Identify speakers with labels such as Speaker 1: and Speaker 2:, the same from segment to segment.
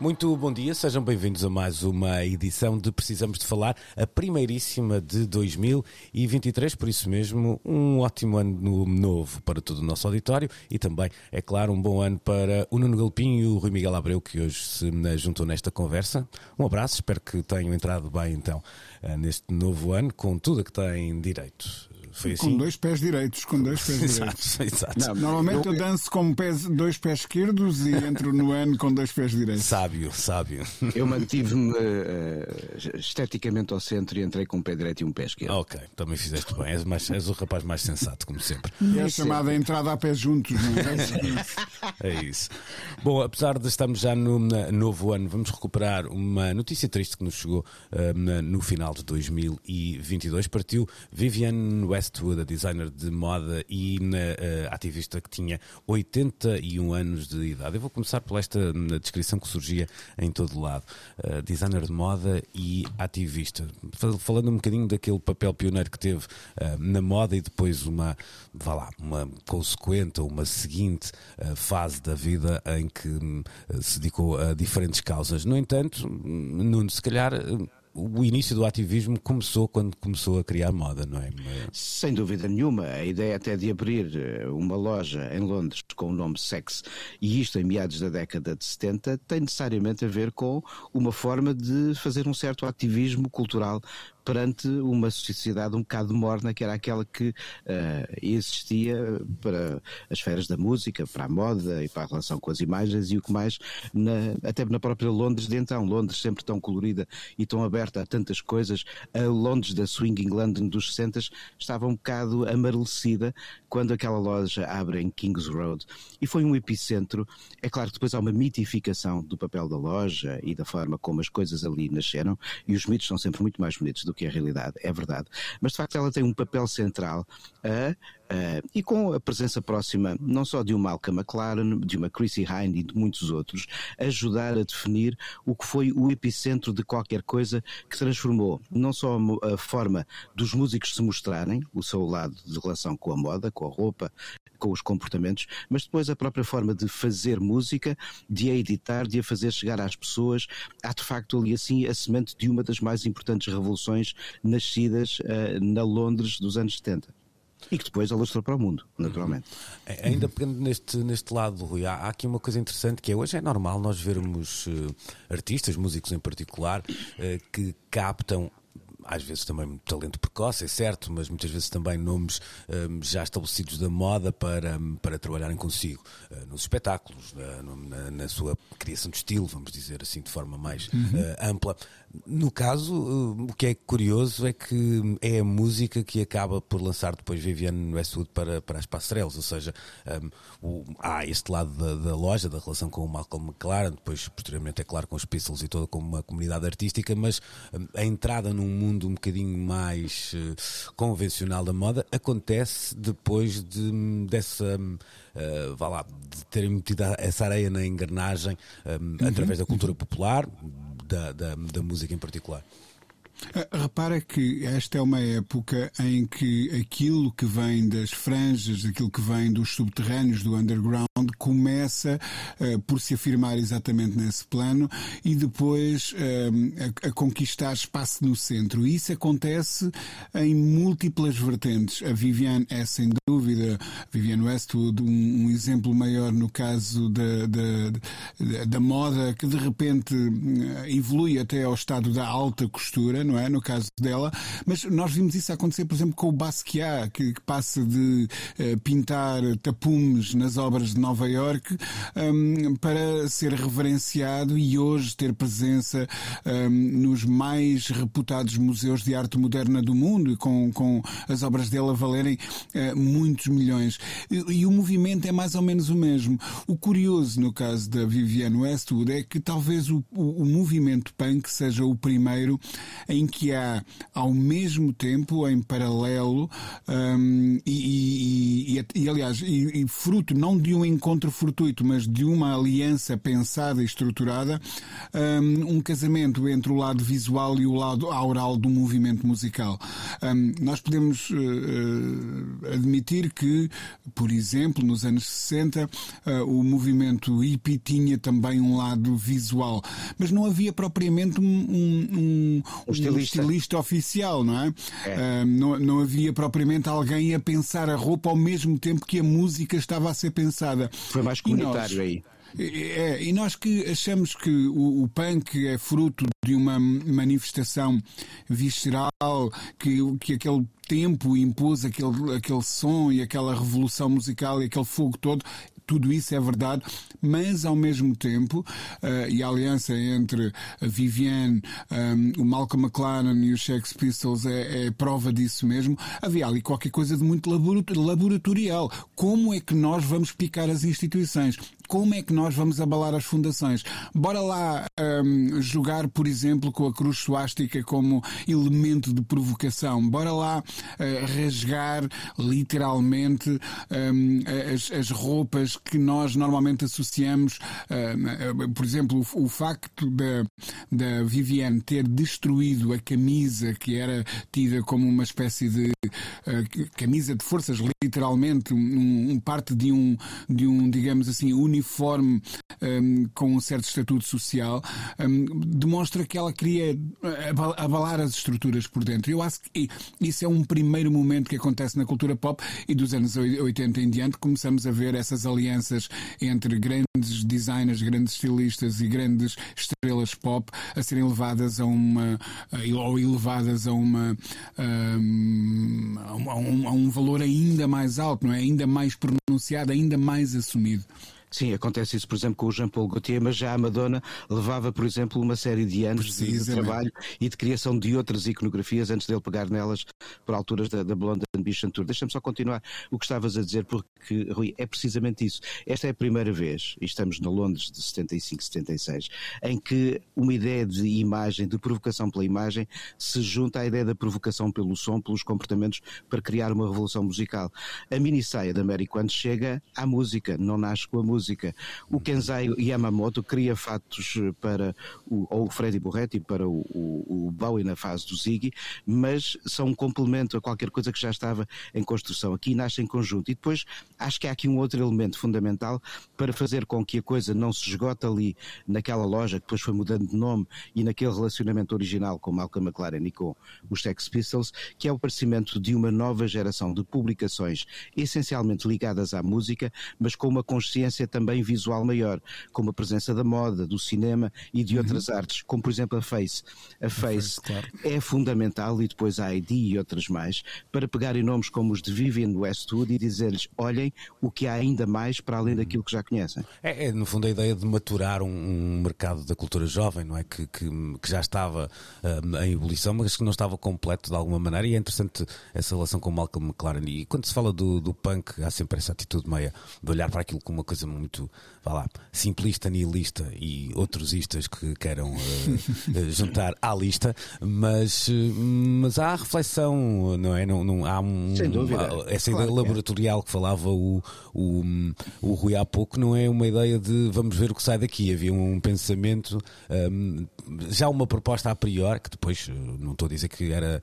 Speaker 1: Muito bom dia, sejam bem-vindos a mais uma edição de Precisamos de Falar, a primeiríssima de 2023, por isso mesmo, um ótimo ano novo para todo o nosso auditório e também, é claro, um bom ano para o Nuno Galpinho e o Rui Miguel Abreu, que hoje se juntam nesta conversa. Um abraço, espero que tenham entrado bem então eh, neste novo ano, com tudo a que têm direito. Foi assim?
Speaker 2: Com dois pés direitos, com dois pés direitos.
Speaker 1: Exato,
Speaker 2: normalmente eu, danço com pés, dois pés esquerdos e entro no ano com dois pés direitos.
Speaker 1: Sábio, sábio.
Speaker 3: Eu mantive-me uh, esteticamente ao centro e entrei com um pé direito e um pé esquerdo.
Speaker 1: Ok, também fizeste bem. És, mais, és o rapaz mais sensato, como sempre.
Speaker 2: É a chamada entrada a pés juntos, não é?
Speaker 1: é isso. Bom, apesar de estarmos já no novo ano, vamos recuperar uma notícia triste que nos chegou uh, no final de 2022. Partiu Viviane West Westwood, a designer de moda e uh, ativista que tinha 81 anos de idade. Eu vou começar por esta descrição que surgia em todo lado. Uh, designer de moda e ativista. Falando um bocadinho daquele papel pioneiro que teve uh, na moda e depois uma, vá lá, uma consequente ou uma seguinte fase da vida em que se dedicou a diferentes causas. No entanto, Nuno, se calhar o início do ativismo começou quando começou a criar moda, não é?
Speaker 3: Sem dúvida nenhuma. A ideia até de abrir eh, uma loja em Londres com o nome Sex, e isto em meados da década de 70, tem necessariamente a ver com uma forma de fazer um certo ativismo cultural perante uma sociedade um bocado morna, que era aquela que uh, existia para as feiras da música, para a moda e para a relação com as imagens e o que mais, na, até na própria Londres de então. Londres sempre tão colorida e tão aberta a tantas coisas. A Londres da Swinging London dos 60 estava um bocado amarelecida quando aquela loja abre em Kings Road. E foi um epicentro. É claro que depois há uma mitificação do papel da loja e da forma como as coisas ali nasceram, e os mitos são sempre muito mais bonitos do que que a realidade, é verdade. Mas de facto ela tem um papel central a e com a presença próxima não só de uma Malcolm McLaren, de uma Chrissy Hine e de muitos outros, ajudar a definir o que foi o epicentro de qualquer coisa que transformou não só a forma dos músicos se mostrarem, o seu lado de relação com a moda, com a roupa, com os comportamentos, mas depois a própria forma de fazer música, de a editar, de a fazer chegar às pessoas, há de facto ali assim a semente de uma das mais importantes revoluções nascidas uh, na Londres dos anos 70 e que depois alastrou para o mundo, naturalmente.
Speaker 1: É, ainda pegando neste, neste lado, Rui, há, há, aqui uma coisa interessante que é hoje é normal nós vermos uh, artistas, músicos em particular, uh, que captam às vezes também talento precoce, é certo, mas muitas vezes também nomes um, já estabelecidos da moda para, para trabalharem consigo uh, nos espetáculos, na, na, sua criação de estilo, vamos dizer assim, de forma mais uhum. uh, ampla. No caso, uh, o que é curioso é que é a música que acaba por lançar depois Viviane Westwood para, para as passarelas, ou seja, um, o, há este lado da, da, loja, da relação com o Malcolm McLaren, depois posteriormente, é claro, com os Pistols e toda como uma comunidade artística, mas um, a entrada num mundo mundo um bocadinho mais uh, convencional da moda acontece depois de, dessa, uh, vá lá, de terem metido essa areia na engrenagem um, uhum. através da cultura popular, da, da, da música em particular.
Speaker 2: Eh, repara que esta é uma época em que aquilo que vem das franjas, aquilo que vem dos subterrâneos, do underground, começa uh, por se afirmar exatamente nesse plano e depois uh, a, a, conquistar espaço no centro. E isso acontece em múltiplas vertentes. A Viviane é, sem dúvida, Viviane Westwood, um, um exemplo maior no caso da, da, da, moda, que de repente evolui até ao estado da alta costura não é? No caso dela, mas nós vimos isso acontecer, por exemplo, com o Basquiat, que, que passa de uh, pintar tapumes nas obras de Nova York um, para ser reverenciado e hoje ter presença um, nos mais reputados museus de arte moderna do mundo, com, com as obras dele a valerem uh, muitos milhões. E, e, o movimento é mais ou menos o mesmo. O curioso no caso da Vivienne Westwood é que talvez o, o, o movimento punk seja o primeiro em que há, ao mesmo tempo, em paralelo, um, e, e, e, aliás, e, fruto não de um encontro fortuito, mas de uma aliança pensada e estruturada, um, um casamento entre o lado visual e o lado aural do movimento musical. Um, nós podemos uh, admitir que, por exemplo, nos anos 60, uh, o movimento hippie tinha também um lado visual, mas não havia propriamente um, um, um, um estilista. estilista. oficial, não é? é. Uh, não, não havia propriamente alguém a pensar a roupa ao mesmo tempo que a música estava a ser pensada.
Speaker 3: Foi mais comunitário nós, aí.
Speaker 2: É, e nós que achamos que o, o, punk é fruto de uma manifestação visceral, que, que aquele tempo impôs aquele, aquele som e aquela revolução musical e aquele fogo todo, tudo isso é verdade, mas ao mesmo tempo, uh, e a aliança entre a Vivienne, um, ehm, o Malcolm McLaren e os Sex Pistols é, é, prova disso mesmo, havia ali qualquer coisa de muito laboratorial. Como é que nós vamos picar as instituições? Como é que nós vamos abalar as fundações? Bora lá um, jogar, por exemplo, com a cruz suástica como elemento de provocação. Bora lá uh, rasgar literalmente um, as, as roupas que nós normalmente associamos, uh, por exemplo, o, o facto da, da Vivienne ter destruído a camisa que era tida como uma espécie de uh, camisa de forças, literalmente, um, um, parte de um, de um, digamos assim, uniforme um, com um certo estatuto social, demonstra que ela queria abalar as estruturas por dentro. Eu acho que isso é um primeiro momento que acontece na cultura pop e dos anos 80 em diante começamos a ver essas alianças entre grandes designers, grandes estilistas e grandes estrelas pop a serem levadas a uma ou elevadas a uma um, a um, a um valor ainda mais alto, não é? Ainda mais pronunciado, ainda mais assumido.
Speaker 3: Sim, acontece isso, por exemplo, com o Jean-Paul Gaultier, mas já a Madonna levava, por exemplo, uma série de anos de, trabalho e de criação de outras iconografias antes dele pegar nelas por alturas da, da Blonde Ambition Tour. Deixa-me só continuar o que estavas a dizer, porque, Rui, é precisamente isso. Esta é a primeira vez, e estamos na Londres de 75, 76, em que uma ideia de imagem, de provocação pela imagem, se junta à ideia da provocação pelo som, pelos comportamentos, para criar uma revolução musical. A mini saia da Mary quando chega à música, não nasce com a música música. O Kenzai Yamamoto cria fatos para o, ou o Freddy Borretti para o, o, o Bowie na fase do Ziggy, mas são um complemento a qualquer coisa que já estava em construção. Aqui nasce em conjunto. E depois acho que há aqui um outro elemento fundamental para fazer com que a coisa não se esgote ali naquela loja que depois foi mudando de nome e naquele relacionamento original com Malcolm McLaren e com os Sex Pistols, que é o aparecimento de uma nova geração de publicações essencialmente ligadas à música, mas com uma consciência também visual maior, como a presença da moda, do cinema e de outras uhum. artes, como por exemplo a Face. A Face, claro. é fundamental, e depois a ID e outras mais, para pegarem nomes como os de Vivian Westwood e dizer-lhes: olhem o que há ainda mais para além daquilo que já conhecem.
Speaker 1: É, é no fundo, a ideia de maturar um, um mercado da cultura jovem, não é? Que, que, que já estava um, em ebulição, mas que não estava completo de alguma maneira, e é interessante essa relação com Malcolm McLaren. E quando se fala do, do punk, há sempre essa atitude meia de olhar para aquilo como uma coisa muito, vá lá, simplista, nihilista e outros istas que queiram uh, juntar à lista, mas, mas há reflexão, não é? Não, não há um,
Speaker 3: Sem dúvida.
Speaker 1: essa claro ideia laboratorial que falava o, o, o Rui há pouco não é uma ideia de vamos ver o que sai daqui. Havia um pensamento, um, já uma proposta a priori, que depois não estou a dizer que era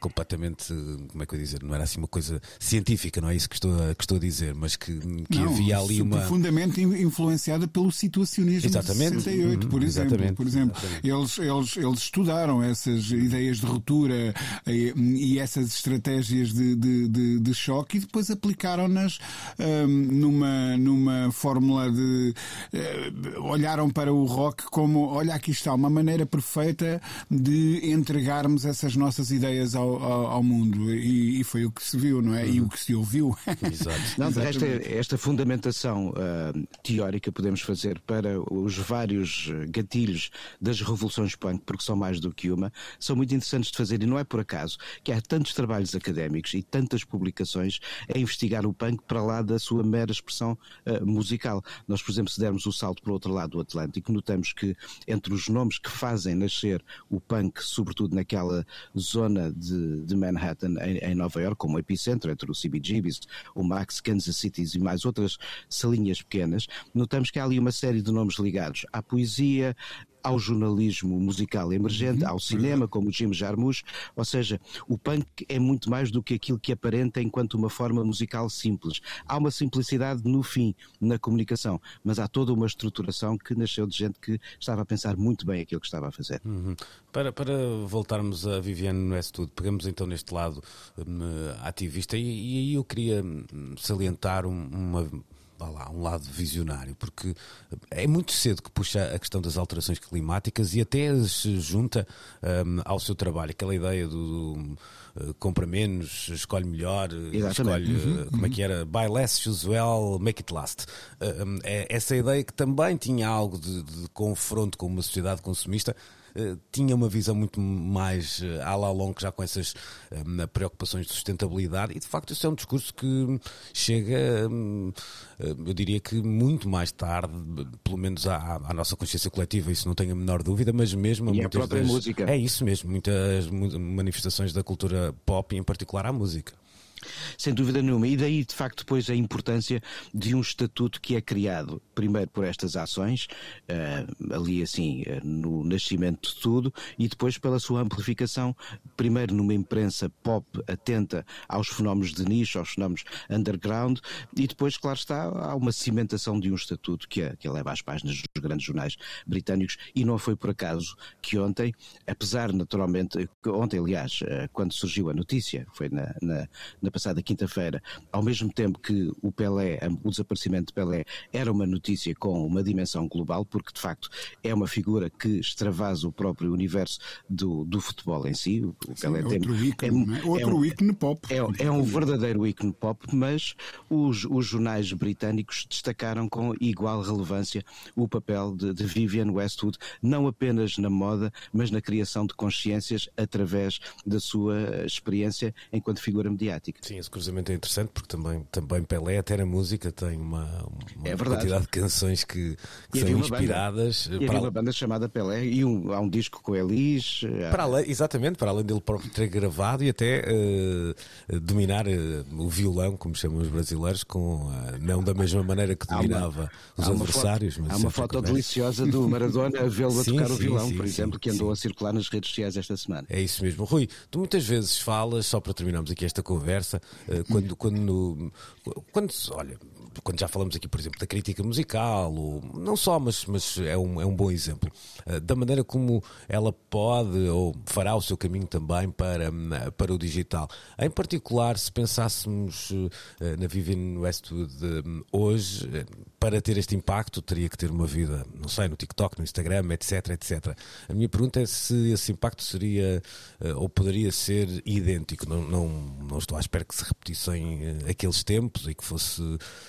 Speaker 1: completamente, como é que eu dizer, não era assim uma coisa científica, não é isso que estou a, que estou a dizer, mas que, que não, havia ali uma
Speaker 2: profundamente influenciada pelo situacionismo Exatamente. de 68, uhum. por exemplo. Exatamente. Por exemplo, Eles, eles, eles estudaram essas ideias de ruptura e, e essas estratégias de, de, de, de, choque e depois aplicaram-nas um, numa, numa uma fórmula de. Uh, olharam para o rock como: olha, aqui está, uma maneira perfeita de entregarmos essas nossas ideias ao, ao, ao mundo. E, e, foi o que se viu, não é? Uhum. E o que se ouviu.
Speaker 3: Exato. Não, de resto, esta fundamentação uh, teórica podemos fazer para os vários gatilhos das revoluções punk, porque são mais do que uma, são muito interessantes de fazer e não é por acaso que há tantos trabalhos académicos e tantas publicações a investigar o punk para lá da sua mera expressão uh, musical. Nós, por exemplo, se dermos o salto para o outro lado do Atlântico, notamos que entre os nomes que fazem nascer o punk, sobretudo naquela zona de, de Manhattan, em, em, Nova York, como epicentro, entre o CBGBs, o Max, Kansas City e mais outras salinhas pequenas, notamos que há ali uma série de nomes ligados à poesia, ao jornalismo musical emergente, uhum. ao cinema, como o Jim Jarmusch, ou seja, o punk é muito mais do que aquilo que aparenta enquanto uma forma musical simples. Há uma simplicidade no fim, na comunicação, mas há toda uma estruturação que nasceu de gente que estava a pensar muito bem aquilo que estava a fazer.
Speaker 1: Uhum. Para, para voltarmos a Viviane Westwood, pegamos então neste lado um, ativista e, e aí eu queria hum, salientar uma lá, um lado visionário, porque é muito cedo que puxa a questão das alterações climáticas e até se junta um, ao seu trabalho, aquela ideia do, uh, compra menos, escolhe melhor, Exatamente. escolhe, uhum, como é que era, buy less, choose well, make it last. Um, é essa ideia que também tinha algo de, de confronto com uma sociedade consumista tinha uma visão muito mais uh, à la longa, já com essas uh, preocupações de sustentabilidade, e de facto isso é um discurso que chega, eu diria que muito mais tarde, pelo menos à, à, nossa consciência coletiva, isso não tenho a menor dúvida, mas mesmo
Speaker 3: e a própria
Speaker 1: das,
Speaker 3: música.
Speaker 1: É isso mesmo, muitas manifestações da cultura pop, e em particular à música.
Speaker 3: Sem dúvida nenhuma. E daí, de facto, depois a importância de um estatuto que é criado, primeiro por estas ações, uh, ali assim, uh, no nascimento de tudo, e depois pela sua amplificação, primeiro numa imprensa pop atenta aos fenómenos de nicho, aos fenómenos underground, e depois, claro está, há uma cimentação de um estatuto que a, que a leva às páginas dos grandes jornais britânicos, e não foi por acaso que ontem, apesar naturalmente, ontem aliás, quando surgiu a notícia, foi na, na, na passada quinta-feira, ao mesmo tempo que o Pelé, o desaparecimento de Pelé, era uma notícia com uma dimensão global, porque de facto é uma figura que extravasa o próprio universo do, do futebol em si. O
Speaker 2: Pelé Sim, tem, outro ícone, é, é, outro é um, ícone pop.
Speaker 3: É, é, um verdadeiro ícone pop, mas os, os jornais britânicos destacaram com igual relevância o papel de, de Vivienne Westwood, não apenas na moda, mas na criação de consciências através da sua experiência enquanto figura mediática.
Speaker 1: Sim, esse cruzamento é interessante porque também, também Pelé, até na música, tem uma, uma é quantidade de canções que, que são inspiradas.
Speaker 3: Banda, e para... uma banda chamada Pelé e um, há um disco com Elis.
Speaker 1: Para além, exatamente, para além dele próprio ter gravado e até uh, dominar uh, o violão, como chamam os brasileiros, com, uh, não da mesma maneira que dominava uma, os adversários.
Speaker 3: Foto, há uma foto deliciosa do Maradona a vê-lo a tocar sim, o violão, sim, por exemplo, sim, que andou a circular nas redes sociais esta semana.
Speaker 1: É isso mesmo. Rui, tu muitas vezes falas, só para terminarmos aqui esta conversa, eh, quando, quando, quando, olha, quando já falamos aqui, por exemplo, da crítica musical, ou, não só, mas, mas é, um, é um bom exemplo, eh, da maneira como ela pode ou fará o seu caminho também para, para o digital. Em particular, se pensássemos eh, na Vivienne Westwood hoje, para ter este impacto, teria que ter uma vida, não sei, no TikTok, no Instagram, etc, etc. A minha pergunta é se esse impacto seria ou poderia ser idêntico. Não, não, não estou à espera que se repetissem aqueles tempos e que fosse,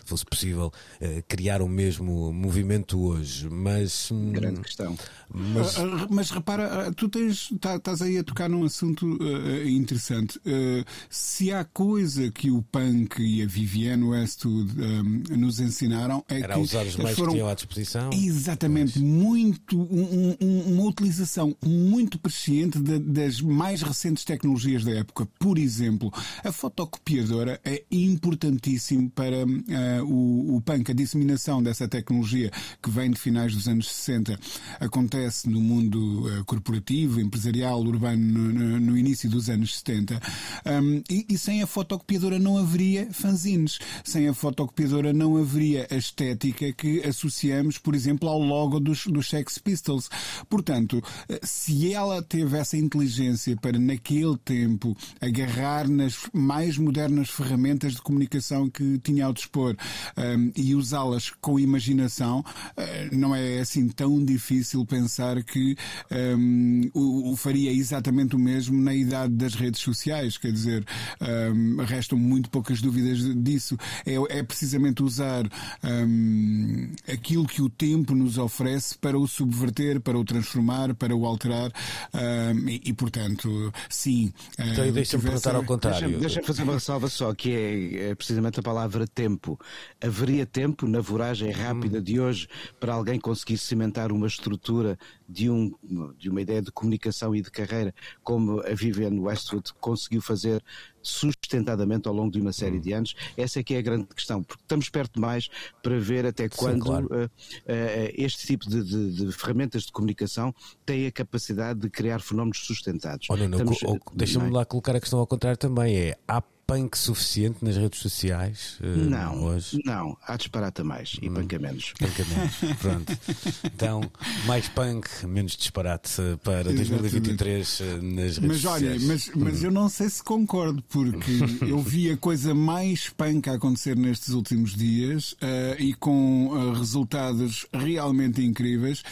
Speaker 1: fosse possível uh, criar o mesmo movimento hoje. Mas.
Speaker 3: Hum, Grande questão.
Speaker 2: Mas, uh, mas repara, tu tens, tá, estás aí a tocar num assunto interessante. se há coisa que o punk e a Vivienne Westwood um, nos ensinaram é
Speaker 1: Era usar os meios foram... que tinham à disposição.
Speaker 2: Exatamente, muito. Um, um, uma utilização muito presciente de, das mais recentes tecnologias da época. Por exemplo, a fotocopiadora é importantíssimo para uh, o, o punk, a disseminação dessa tecnologia que vem de finais dos anos 60, acontece no mundo uh, corporativo, empresarial, urbano, no, no, início dos anos 70. Um, e, e, sem a fotocopiadora não haveria fanzines. Sem a fotocopiadora não haveria as estética que associamos, por exemplo, ao logo dos, dos Sex Pistols. Portanto, se ela teve essa inteligência para, naquele tempo, agarrar nas mais modernas ferramentas de comunicação que tinha ao dispor um, e usá-las com imaginação, uh, não é assim tão difícil pensar que um, o, o, faria exatamente o mesmo na idade das redes sociais. Quer dizer, um, restam muito poucas dúvidas disso. É, é precisamente usar aquilo que o tempo nos oferece para o subverter, para o transformar, para o alterar e, e, portanto, sim.
Speaker 1: Então, deixa-me perguntar ao contrário.
Speaker 3: Deixa-me deixa fazer uma ressalva só, que é, é, precisamente a palavra tempo. Haveria tempo na voragem rápida de hoje para alguém conseguir cimentar uma estrutura de, um, de uma ideia de comunicação e de carreira, como a Vivienne Westwood conseguiu fazer sustentadamente ao longo de uma série hum. de anos? Essa é que é a grande questão, porque estamos perto demais para ver até quando Sim, claro. uh, uh, este tipo de, de, de, ferramentas de comunicação tem a capacidade de criar fenómenos sustentados.
Speaker 1: Olha, deixa-me lá colocar a questão ao contrário também, é há punk suficiente nas redes sociais? Uh,
Speaker 3: não,
Speaker 1: hoje?
Speaker 3: não, há disparata mais e hum, punk a menos.
Speaker 1: Punk a menos, pronto. Então, mais punk, menos disparate para 2023 uh, nas redes
Speaker 2: mas,
Speaker 1: sociais.
Speaker 2: Olha, mas, mas hum. eu não sei se concordo, porque eu vi a coisa mais punk a acontecer nestes últimos dias uh, e com resultados realmente incríveis,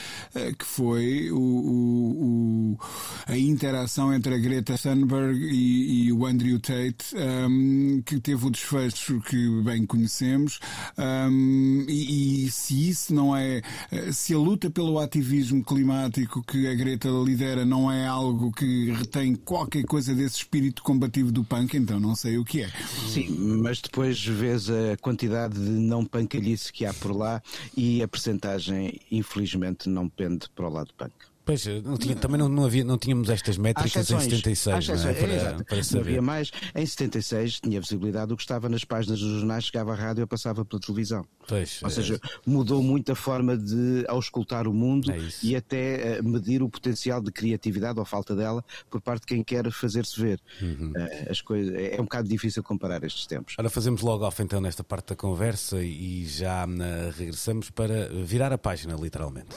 Speaker 2: que foi o, o, o, a interação entre a Greta Thunberg e, e o Andrew Tate um, que teve o desfecho que bem conhecemos, um, e, e, se isso não é, se a luta pelo ativismo climático que a Greta lidera não é algo que retém qualquer coisa desse espírito combativo do punk, então não sei o que é.
Speaker 3: Sim, mas depois vês a quantidade de não pancalhice que há por lá e a percentagem, infelizmente, não pende para o lado punk.
Speaker 1: Pois, não tinha, também não, não, havia, não tínhamos estas métricas em 76, não é?
Speaker 3: Para, para saber. Não havia mais. Em 76 tinha visibilidade o que estava nas páginas dos jornais, chegava à rádio ou passava pela televisão.
Speaker 1: Pois,
Speaker 3: Ou seja, é... mudou muito a forma de auscultar o mundo é e até uh, medir o potencial de criatividade ou falta dela por parte de quem quer fazer-se ver. Uhum. Uh, as coisas, é um bocado difícil comparar estes tempos.
Speaker 1: Ora, fazemos logo off então nesta parte da conversa e já uh, regressamos para virar a página, literalmente.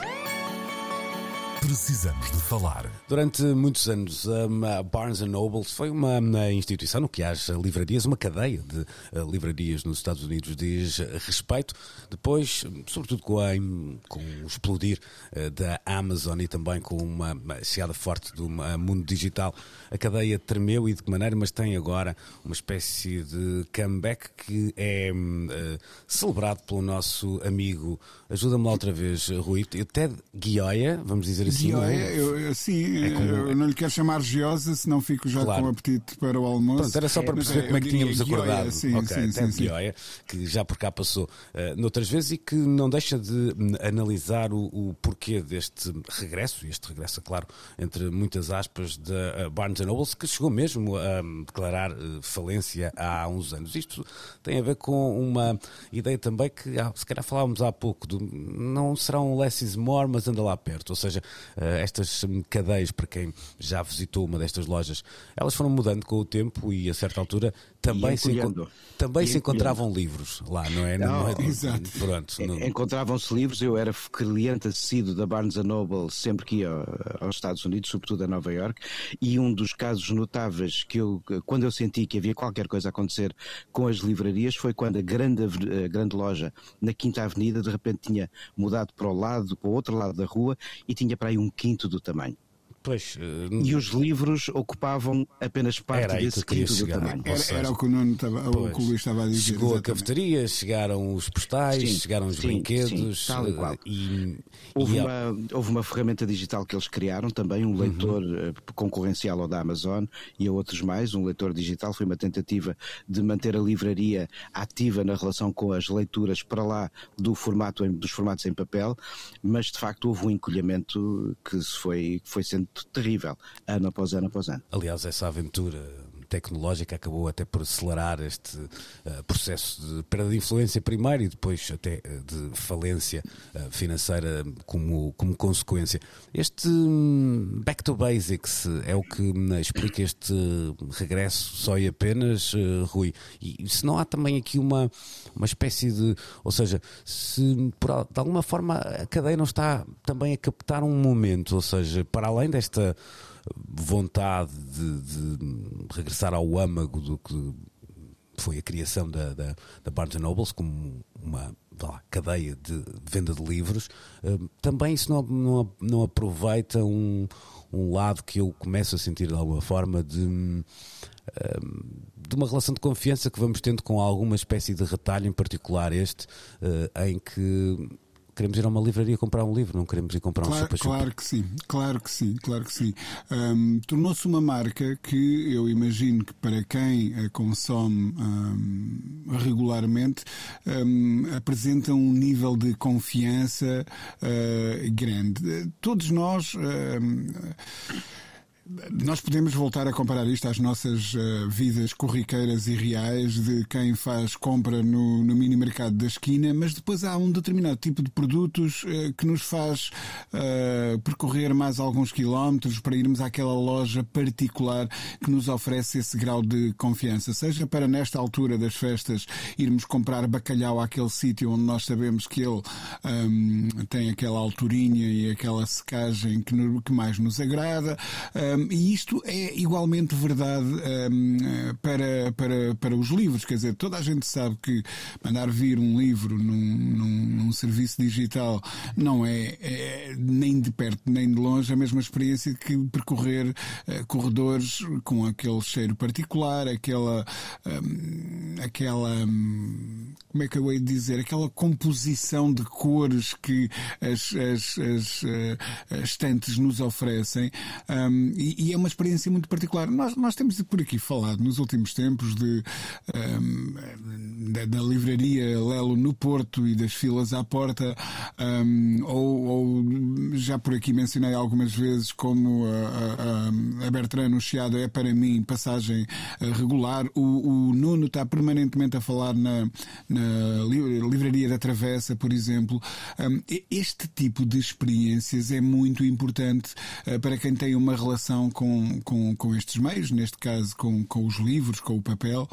Speaker 4: Precisamos de falar.
Speaker 1: Durante muitos anos, a Barnes Noble foi uma instituição no que há livrarias, uma cadeia de eh, livrarias nos Estados Unidos diz respeito. Depois, sobretudo com, a, com o explodir eh, da Amazon e também com uma chegada forte do mundo digital, a cadeia tremeu e de que maneira, mas tem agora uma espécie de comeback que é uh, celebrado pelo nosso amigo, ajuda-me lá outra vez, Rui, Ted Guioia, vamos dizer assim.
Speaker 2: Guioia, é? eu, sim, é como... eu não lhe quero chamar Giosa, senão fico já claro. com apetite para o almoço.
Speaker 1: Pronto, era só para perceber como é que tínhamos Guioia, acordado. Sim, ok, sim, sim, Guioia, que já por cá passou uh, noutras vezes e que não deixa de hum, analisar o, o porquê deste regresso, e este regresso, é claro, entre muitas aspas, da uh, Barnes Nobles, que chegou mesmo a um, declarar uh, falência há uns anos. Isto tem a ver com uma ideia também que, ah, se calhar falávamos há pouco, do, não será um less is more, mas anda lá perto. Ou seja, estas cadeias, para quem já visitou uma destas lojas, elas foram mudando com o tempo e a certa altura também, se, também se encontravam livros lá, não é?
Speaker 3: Não, não é exato. Pronto, não... Encontravam-se livros, eu era cliente assíduo da Barnes Noble sempre que ia aos Estados Unidos, sobretudo a Nova York, e um dos casos notáveis que eu, quando eu senti que havia qualquer coisa a acontecer com as livrarias, foi quando a grande, a grande loja na Quinta Avenida de repente tinha mudado para o lado, para o outro lado da rua e tinha para aí um quinto do tamanho.
Speaker 1: Pois, uh,
Speaker 3: e os livros ocupavam apenas parte era desse quinto do tamanho.
Speaker 2: Era, seja, era, o que o, Nuno estava, o que o Luís estava a dizer.
Speaker 1: Chegou exatamente. a cafeteria, chegaram os postais, sim, chegaram os sim, brinquedos.
Speaker 3: Sim, tal e qual. E, houve, e uma, houve uma ferramenta digital que eles criaram também, um leitor uhum. concorrencial ao da Amazon e a outros mais. Um leitor digital foi uma tentativa de manter a livraria ativa na relação com as leituras para lá do formato, dos formatos em papel, mas de facto houve um encolhamento que foi, foi sendo terrível, ano após ano após ano.
Speaker 1: Aliás, essa aventura tecnológica acabou até por acelerar este uh, processo de perda de influência primeiro e depois até uh, de falência uh, financeira como, como consequência. Este um, back to basics é o que explica este regresso só e apenas, Rui. E se não há também aqui uma, uma espécie de. Ou seja, se por, de alguma forma a cadeia não está também a captar um momento, ou seja, para além desta vontade de, de regressar ao âmago do que foi a criação da, da, da Barnes Nobles como uma lá, cadeia de venda de livros, eh, também isso não, não, não aproveita um, um lado que eu começo a sentir de alguma forma de, eh, de uma relação de confiança que vamos tendo com alguma espécie de retalho, em particular este, eh, em que queremos ir a uma livraria comprar um livro, não queremos ir comprar
Speaker 2: claro,
Speaker 1: um super
Speaker 2: Claro que sim, claro que sim, claro que sim. Um, Tornou-se uma marca que eu imagino que para quem a consome um, regularmente um, apresenta um nível de confiança uh, grande. Todos nós nós podemos voltar a comparar isto às nossas uh, vidas corriqueiras e reais de quem faz compra no, no mini mercado da esquina, mas depois há um determinado tipo de produtos uh, que nos faz uh, percorrer mais alguns quilómetros para irmos àquela loja particular que nos oferece esse grau de confiança. Seja para nesta altura das festas irmos comprar bacalhau àquele sítio onde nós sabemos que ele um, tem aquela alturinha e aquela secagem que, no, que mais nos agrada. Um, um, e isto é igualmente verdade um, para, para, para os livros. Quer dizer, toda a gente sabe que mandar vir um livro num, num, num serviço digital não é, é, nem de perto nem de longe a mesma experiência que percorrer uh, corredores com aquele cheiro particular, aquela. Um, aquela como é que eu hei de dizer? Aquela composição de cores que as, as, as, uh, as estantes nos oferecem. Um, e, é uma experiência muito particular. Nós, nós temos por aqui falado nos últimos tempos de, um, da, da, livraria Lelo no Porto e das filas à porta, um, ou, ou, já por aqui mencionei algumas vezes como a, a, a Chiado é para mim passagem eh, regular. O, o Nuno está permanentemente a falar na, na livraria da Travessa, por exemplo. este tipo de experiências é muito importante uh, para quem tem uma relação relação com, com, com estes meios, neste caso com, com os livros, com o papel.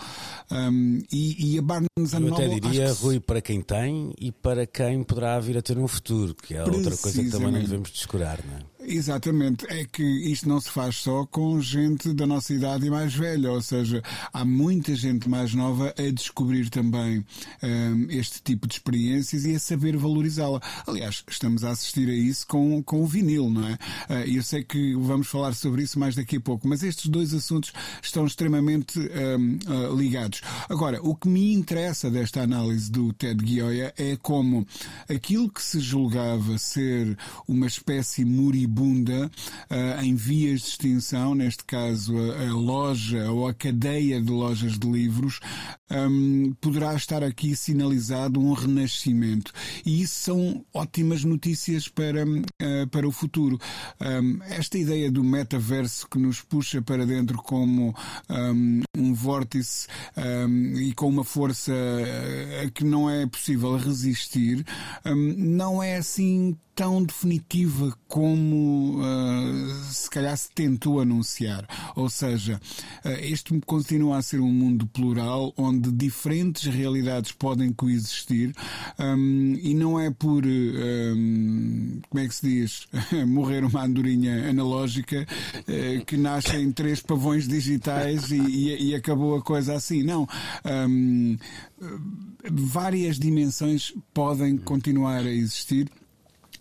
Speaker 2: Um, e, e, a Barnes
Speaker 1: Eu até diria, Rui, para quem tem e para quem poderá vir a ter um futuro, que é outra coisa que também não devemos descurar, não é?
Speaker 2: Exatamente, é que isto não se faz só com gente da nossa idade e mais velha, ou seja, há muita gente mais nova a descobrir também um, este tipo de experiências e a saber valorizá-la. Aliás, estamos a assistir a isso com, com o vinil, não é? Uh, eu sei que vamos falar sobre isso mais daqui a pouco, mas estes dois assuntos estão extremamente um, uh, ligados. Agora, o que me interessa desta análise do Ted Gioia é como aquilo que se julgava ser uma espécie moribunda moribunda uh, em vias de extinção, neste caso a, a, loja ou a cadeia de lojas de livros, um, poderá estar aqui sinalizado um renascimento. E isso são ótimas notícias para, uh, para o futuro. Um, esta ideia do metaverso que nos puxa para dentro como um, um vórtice e com uma força a que não é possível resistir, não é assim tão definitiva como uh, se calhar se tentou anunciar. Ou seja, uh, este continua a ser um mundo plural onde diferentes realidades podem coexistir um, e não é por, um, como é que se diz, morrer uma andorinha analógica uh, que nascem três pavões digitais e, e, e, acabou a coisa assim. Não. Um, várias dimensões podem continuar a existir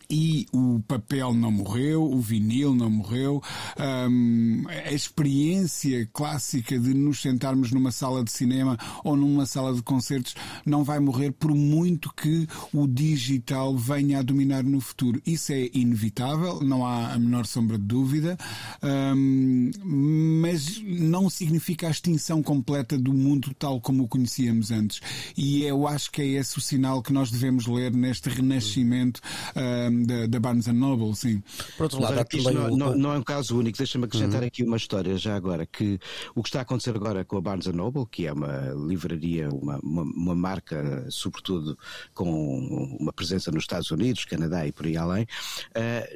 Speaker 2: e o papel não morreu, o vinil não morreu, um, a experiência clássica de nos sentarmos numa sala de cinema ou numa sala de concertos não vai morrer por muito que o digital venha a dominar no futuro. Isso é inevitável, não há a menor sombra de dúvida, um, mas não significa a extinção completa do mundo tal como o conhecíamos antes. E eu acho que é esse o sinal que nós devemos ler neste renascimento. Um, da, da Barnes Noble, sim.
Speaker 1: Por outro lado,
Speaker 3: isto não, não, não, é um caso único. Deixa-me acrescentar uhum. aqui uma história já agora, que o que está a acontecer agora com a Barnes Noble, que é uma livraria, uma, uma, uma marca, sobretudo com uma presença nos Estados Unidos, Canadá e por aí além, uh,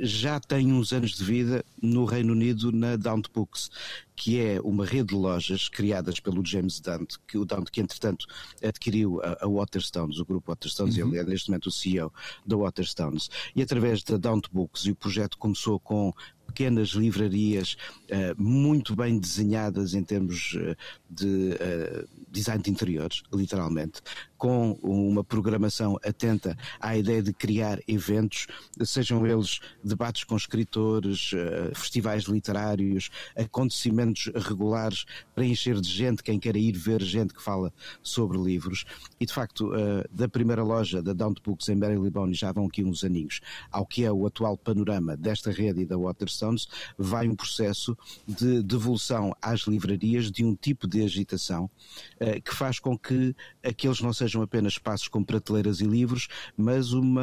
Speaker 3: já tem uns anos de vida no Reino Unido na Down Books, que é uma rede de lojas criadas pelo James Dante, que o Dante que entretanto adquiriu a, a Waterstones, o grupo Waterstones, uhum. ele é neste momento o CEO da Waterstones, e através da Dante Books, e o projeto começou com pequenas livrarias uh, muito bem desenhadas em termos uh, de uh, design de interiores, literalmente, com uma programação atenta à ideia de criar eventos, sejam eles debates com escritores, festivais literários, acontecimentos regulares para encher de gente quem quer ir ver gente que fala sobre livros. E de facto, da primeira loja da Down Books em Marylebone já vão aqui uns aninhos ao que é o atual panorama desta rede e da Waterstones, vai um processo de devolução às livrarias de um tipo de agitação uh, que faz com que aqueles não sejam apenas espaços com prateleiras e livros, mas uma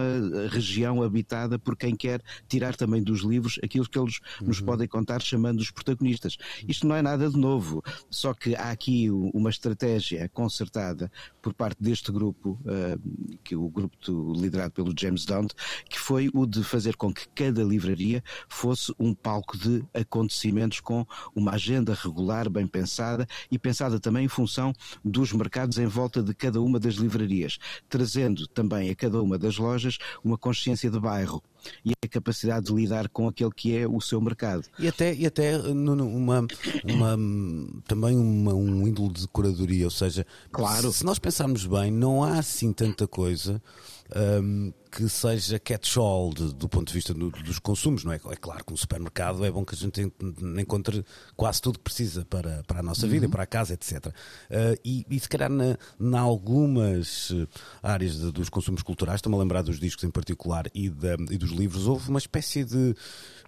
Speaker 3: região habitada por quem quer tirar também dos livros aquilo que eles uhum. nos podem contar chamando os protagonistas. Isto não é nada de novo, só que há aqui uma estratégia concertada por parte deste grupo, uh, que é o grupo do, liderado pelo James Dowd, que foi o de fazer com que cada livraria fosse um palco de acontecimentos com uma agenda regular, bem pensada e pensada também em função dos mercados em volta de cada uma das livrarias, trazendo também a cada uma das lojas uma consciência de bairro e a capacidade de lidar com aquele que é o seu mercado.
Speaker 1: E até, e até uma, uma, também uma, um índolo de curadoria, ou seja, claro. se nós pensarmos bem, não há assim tanta coisa um, que seja catch-all do ponto de vista do, dos consumos, não é? É claro que no supermercado é bom que a gente encontre quase tudo que precisa para, para a nossa vida, uhum. para a casa, etc. Uh, e, e se calhar na, na algumas áreas de, dos consumos culturais, estou-me a lembrar dos discos em particular e, da, e dos livros, houve uma espécie de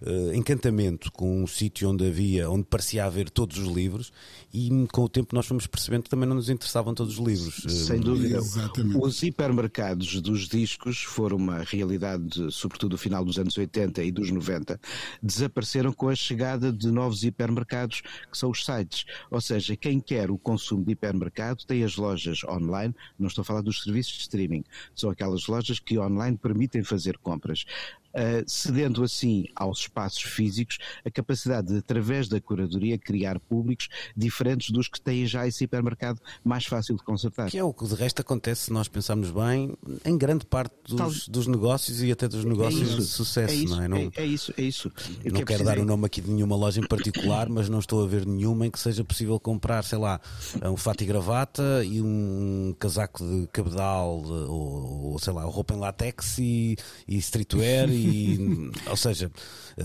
Speaker 1: uh, encantamento com um sítio onde havia, onde parecia haver todos os livros e com o tempo nós fomos percebendo que também não nos interessavam todos os livros.
Speaker 3: Sem dúvida. Exatamente. Os hipermercados dos discos foram uma realidade, sobretudo no final dos anos 80 e dos 90, desapareceram com a chegada de novos hipermercados, que são os sites. Ou seja, quem quer o consumo de hipermercado tem as lojas online, não estou a falar dos serviços de streaming, são aquelas lojas que online permitem fazer compras. Uh, cedendo assim aos espaços físicos a capacidade de, através da curadoria, criar públicos diferentes dos que têm já esse hipermercado mais fácil de consertar.
Speaker 1: Que é o que de resto acontece, se nós pensarmos bem, em grande parte dos, dos negócios e até dos negócios é de sucesso,
Speaker 3: é isso,
Speaker 1: não é?
Speaker 3: Não, é, é isso, é isso.
Speaker 1: Eu não que quero dar o nome aqui de nenhuma loja em particular, mas não estou a ver nenhuma em que seja possível comprar, sei lá, um fato e gravata e um casaco de cabedal ou, ou sei lá, roupa em látex e, e streetwear e, ou seja, eh,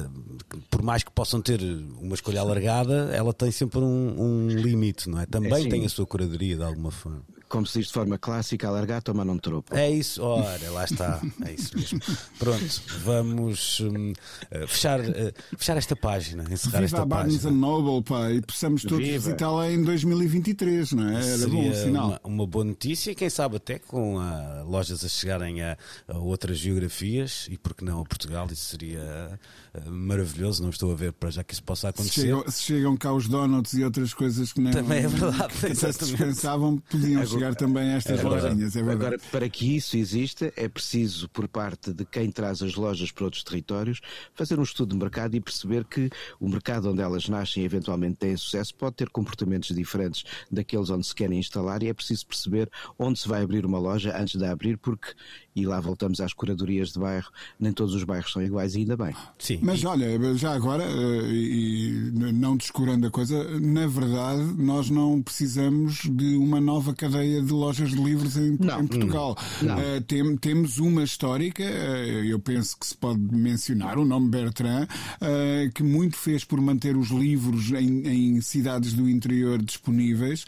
Speaker 1: por mais que possam ter uma escolha alargada, ela tem sempre um, um limite, não é? Também é, tem a sua curadoria de alguma forma
Speaker 3: como se diz de forma clássica, alargar, tomar um tropo.
Speaker 1: É isso, ora, lá está, é isso mesmo. Pronto, vamos um, eh, fechar, uh, fechar esta página, encerrar
Speaker 2: Viva
Speaker 1: esta
Speaker 2: a Barnes
Speaker 1: página.
Speaker 2: Noble, pá, e possamos todos visitá-la em 2023, não é? Era
Speaker 1: Seria
Speaker 2: bom sinal.
Speaker 1: Uma, uma, boa notícia, quem sabe até com a, lojas a chegarem a, a, outras geografias e porque não a Portugal, isso seria uh, maravilhoso, não estou a ver para já que isso possa acontecer.
Speaker 2: Se chegam, se chegam cá os donuts e outras coisas que não
Speaker 1: Também é verdade,
Speaker 2: que se dispensavam, podiam chegar chegar também a estas agora, lojinhas, é verdade.
Speaker 3: Agora, para que isso exista, é preciso, por parte de quem traz as lojas para outros territórios, fazer um estudo de mercado e perceber que o mercado onde elas nascem e eventualmente têm sucesso pode ter comportamentos diferentes daqueles onde se querem instalar e é preciso perceber onde se vai abrir uma loja antes de abrir, porque, e lá voltamos às curadorias de bairro, nem todos os bairros são iguais, e ainda bem.
Speaker 2: Sim. Mas e... olha, já agora, eh, e não descurando a coisa, na verdade, nós não precisamos de uma nova cadeia de lojas de livros em, não, em Portugal. Não. Uh, tem, temos uma histórica, uh, eu penso que se pode mencionar o nome Bertrand, uh, que muito fez por manter os livros em, em cidades do interior disponíveis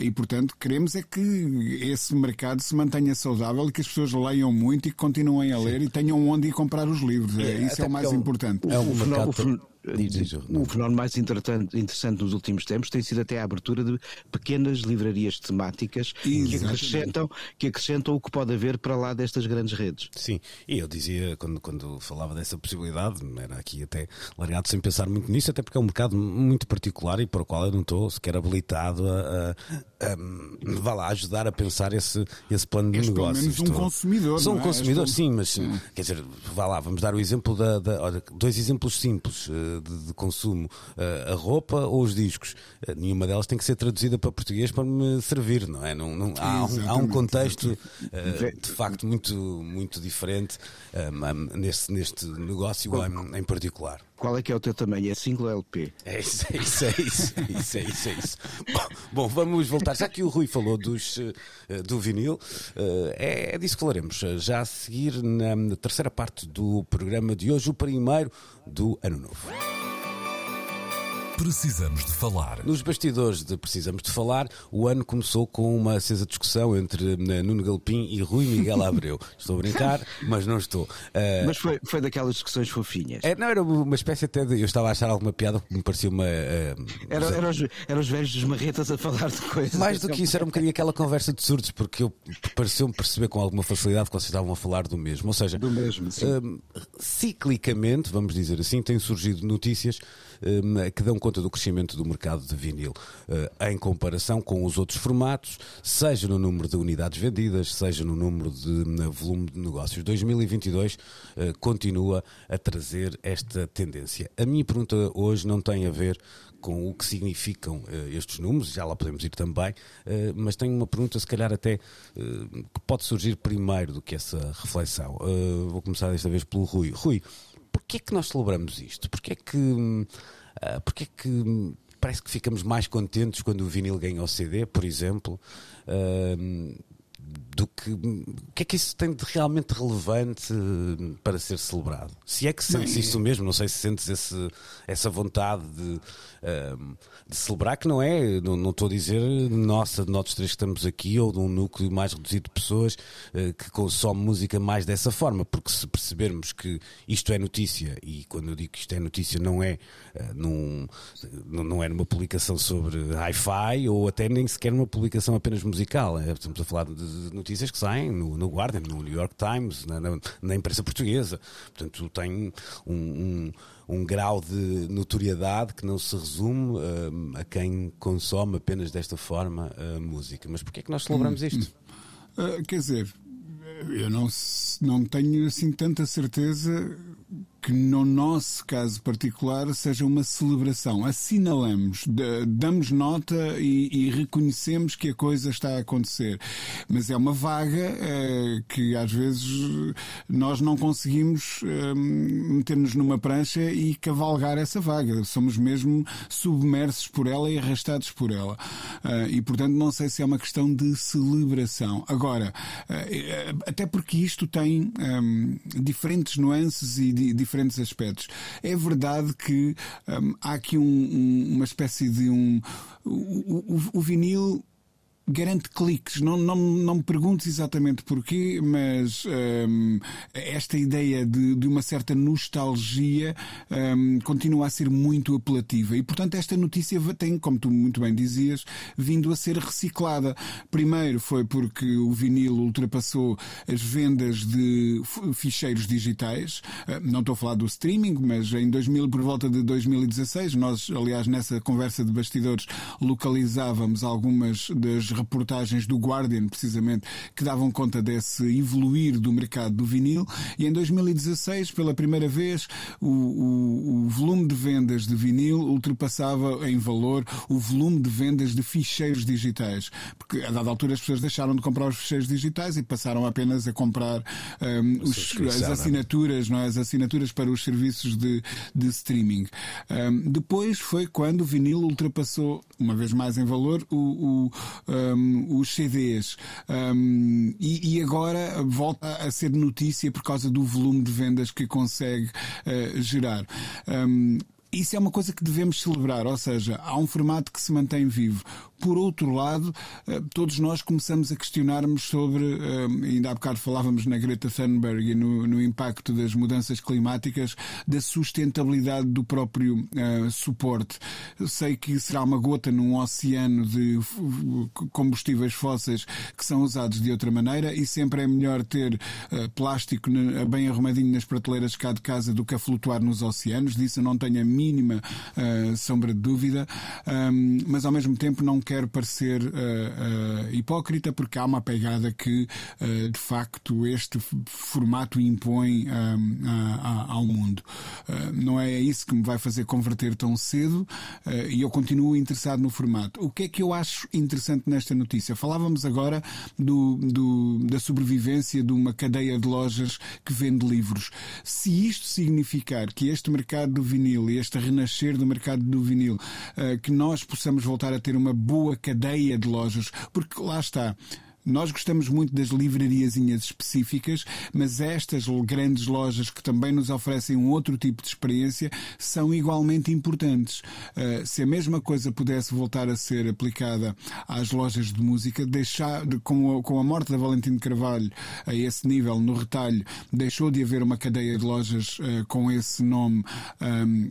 Speaker 2: e, portanto, queremos é que esse mercado se mantenha saudável e que as pessoas leiam muito e que continuem a ler Sim. e tenham onde ir comprar os livros. É, isso é o mais
Speaker 1: é
Speaker 2: importante.
Speaker 1: É um mercado Diz, diz,
Speaker 3: um fenómeno mais interessante nos últimos tempos tem sido até a abertura de pequenas livrarias temáticas que acrescentam, que acrescentam o que pode haver para lá destas grandes redes.
Speaker 1: Sim, e eu dizia, quando, quando falava dessa possibilidade, era aqui até largado sem pensar muito nisso, até porque é um mercado muito particular e para o qual eu não estou sequer habilitado a, a, vá lá, ajudar a pensar esse, esse plano de negócio.
Speaker 2: pelo menos um consumidor.
Speaker 1: Sou um
Speaker 2: é?
Speaker 1: consumidor,
Speaker 2: És
Speaker 1: sim, mas quer dizer, vá lá, vamos dar o exemplo da. da- olha, dois exemplos simples de, de consumo: Eh, a roupa ou os discos. Eh, nenhuma delas tem que ser traduzida para português para me servir, não é? Não, não- há, um, há um contexto eh, de facto muito, muito diferente neste, neste negócio em particular.
Speaker 3: Qual é que é o teu tamanho? É single LP?
Speaker 1: É isso, é isso, é isso, é isso, é isso, é isso. Bom, vamos voltar. Já que o Rui falou dos, eh, do vinil, eh, é, é disso que falaremos. Eh, Já a seguir, na terceira parte do programa de hoje, o primeiro do Ano Novo.
Speaker 4: Precisamos de falar.
Speaker 1: Nos bastidores de Precisamos de Falar, o ano começou com uma acesa discussão entre eh, Nuno Galpim e Rui Miguel Abreu. Estou a brincar, mas não estou. Eh,
Speaker 3: Mas foi, foi daquelas discussões fofinhas.
Speaker 1: é, não, era uma espécie até de. Eu estava a achar alguma piada que me parecia uma. eh,
Speaker 3: Era, era, os, era os velhos dos marretas a falar de coisas.
Speaker 1: Mais do que isso, era um bocadinho aquela conversa de surdos, porque eu pareceu-me perceber com alguma facilidade que vocês estavam a falar do mesmo. Ou seja,
Speaker 3: Do mesmo, sim.
Speaker 1: hum, ciclicamente, vamos dizer assim, têm surgido notícias que dão conta do crescimento do mercado de vinil eh, em comparação com os outros formatos, seja no número de unidades vendidas, seja no número de hum, volume de negócios. 2022 eh, continua a trazer esta tendência. A minha pergunta hoje não tem a ver com o que significam eh, estes números, já lá podemos ir também, mas tenho uma pergunta, se calhar até que pode surgir primeiro do que essa reflexão. Vou começar desta vez pelo Rui. Rui, porquê é que nós celebramos isto? Porquê é que, ah, porquê é que hum, parece que ficamos mais contentes quando o vinil ganha o CD, por exemplo? Hum, do que o que é que isso tem de realmente relevante eh, para ser celebrado? Se é que sentes
Speaker 2: Bem,
Speaker 1: isso mesmo, não sei se sentes esse, essa vontade de, ehm, de celebrar, que não é, não, não estou a dizer nossa, de nós três que estamos aqui, ou de um núcleo mais reduzido de pessoas eh, que consome música mais dessa forma, porque se percebermos que isto é notícia, e quando eu digo que isto é notícia, não é, eh, num, não é numa publicação sobre hi-fi, ou até nem sequer numa publicação apenas musical, é, estamos a falar de de notícias que saem no, no Guardian, no New York Times, na, na- na imprensa portuguesa. Portanto, tem um, um- um grau de notoriedade que não se resume hum, a quem consome apenas desta forma a música. Mas porquê é que nós celebramos isto?
Speaker 2: Ah, quer dizer, eu não, não tenho assim tanta certeza que no nosso caso particular seja uma celebração. Assinalamos, damos nota e, e reconhecemos que a coisa está a acontecer. Mas é uma vaga eh, que às vezes nós não conseguimos eh, meter-nos numa prancha e cavalgar essa vaga. Somos mesmo submersos por ela e arrastados por ela. Ah, e portanto não sei se é uma questão de celebração. Agora, eh, até porque isto tem hum, diferentes nuances e di- diferentes aspectos. É verdade que hum, há aqui um- um- uma espécie de um. O, o- o vinil garante cliques. Não, não, não me perguntes exatamente porquê, mas hum, esta ideia de, de uma certa nostalgia hum, continua a ser muito apelativa. E, portanto, esta notícia tem, como tu muito bem dizias, vindo a ser reciclada. Primeiro foi porque o vinil ultrapassou as vendas de ficheiros digitais. Ah, Não estou a falar do streaming, mas em 2000, por volta de 2016, nós, aliás, nessa conversa de bastidores, localizávamos algumas das reportagens do Guardian, precisamente, que davam conta desse evoluir do mercado do vinil. E em 2016, pela primeira vez, o, o- o volume de vendas de vinil ultrapassava em valor o volume de vendas de ficheiros digitais. Porque a dada altura as pessoas deixaram de comprar os ficheiros digitais e passaram apenas a comprar hum, os- as
Speaker 1: é?
Speaker 2: assinaturas, não é? as assinaturas para os serviços de, de streaming. Hum, depois foi quando o vinil ultrapassou, uma vez mais em valor, o, o, hum, os CDs. Hum, e, e agora volta a ser notícia por causa do volume de vendas que consegue eh, gerar. Hum, isso é uma coisa que devemos celebrar, ou seja, há um formato que se mantém vivo. Por outro lado, todos nós começamos a questionarmos sobre, ainda há bocado falávamos na Greta Thunberg e no, no impacto das mudanças climáticas, da sustentabilidade do próprio uh, suporte. Sei que será uma gota num oceano de combustíveis fósseis que são usados de outra maneira e sempre é melhor ter uh, plástico bem arrumadinho nas prateleiras cá de casa do que a flutuar nos oceanos. Disso eu não tenho a mínima uh, sombra de dúvida, um, mas ao mesmo tempo não quero parecer hipócrita porque há uma pegada que de facto este formato impõe a, ao mundo. Não é isso que me vai fazer converter tão cedo e eu continuo interessado no formato. O que é que eu acho interessante nesta notícia? Falávamos agora do, do, da sobrevivência de uma cadeia de lojas que vende livros. Se isto significar que este mercado do vinil e este renascer do mercado do vinil, que nós possamos voltar a ter uma boa cadeia de lojas, porque lá está. Nós gostamos muito das livrariazinhas específicas, mas estas grandes lojas que também nos oferecem um outro tipo de experiência são igualmente importantes. Uh, se a mesma coisa pudesse voltar a ser aplicada às lojas de música, deixar, com, a, com a morte da Valentim Carvalho a esse nível no retalho, deixou de haver uma cadeia de lojas uh, com esse nome um,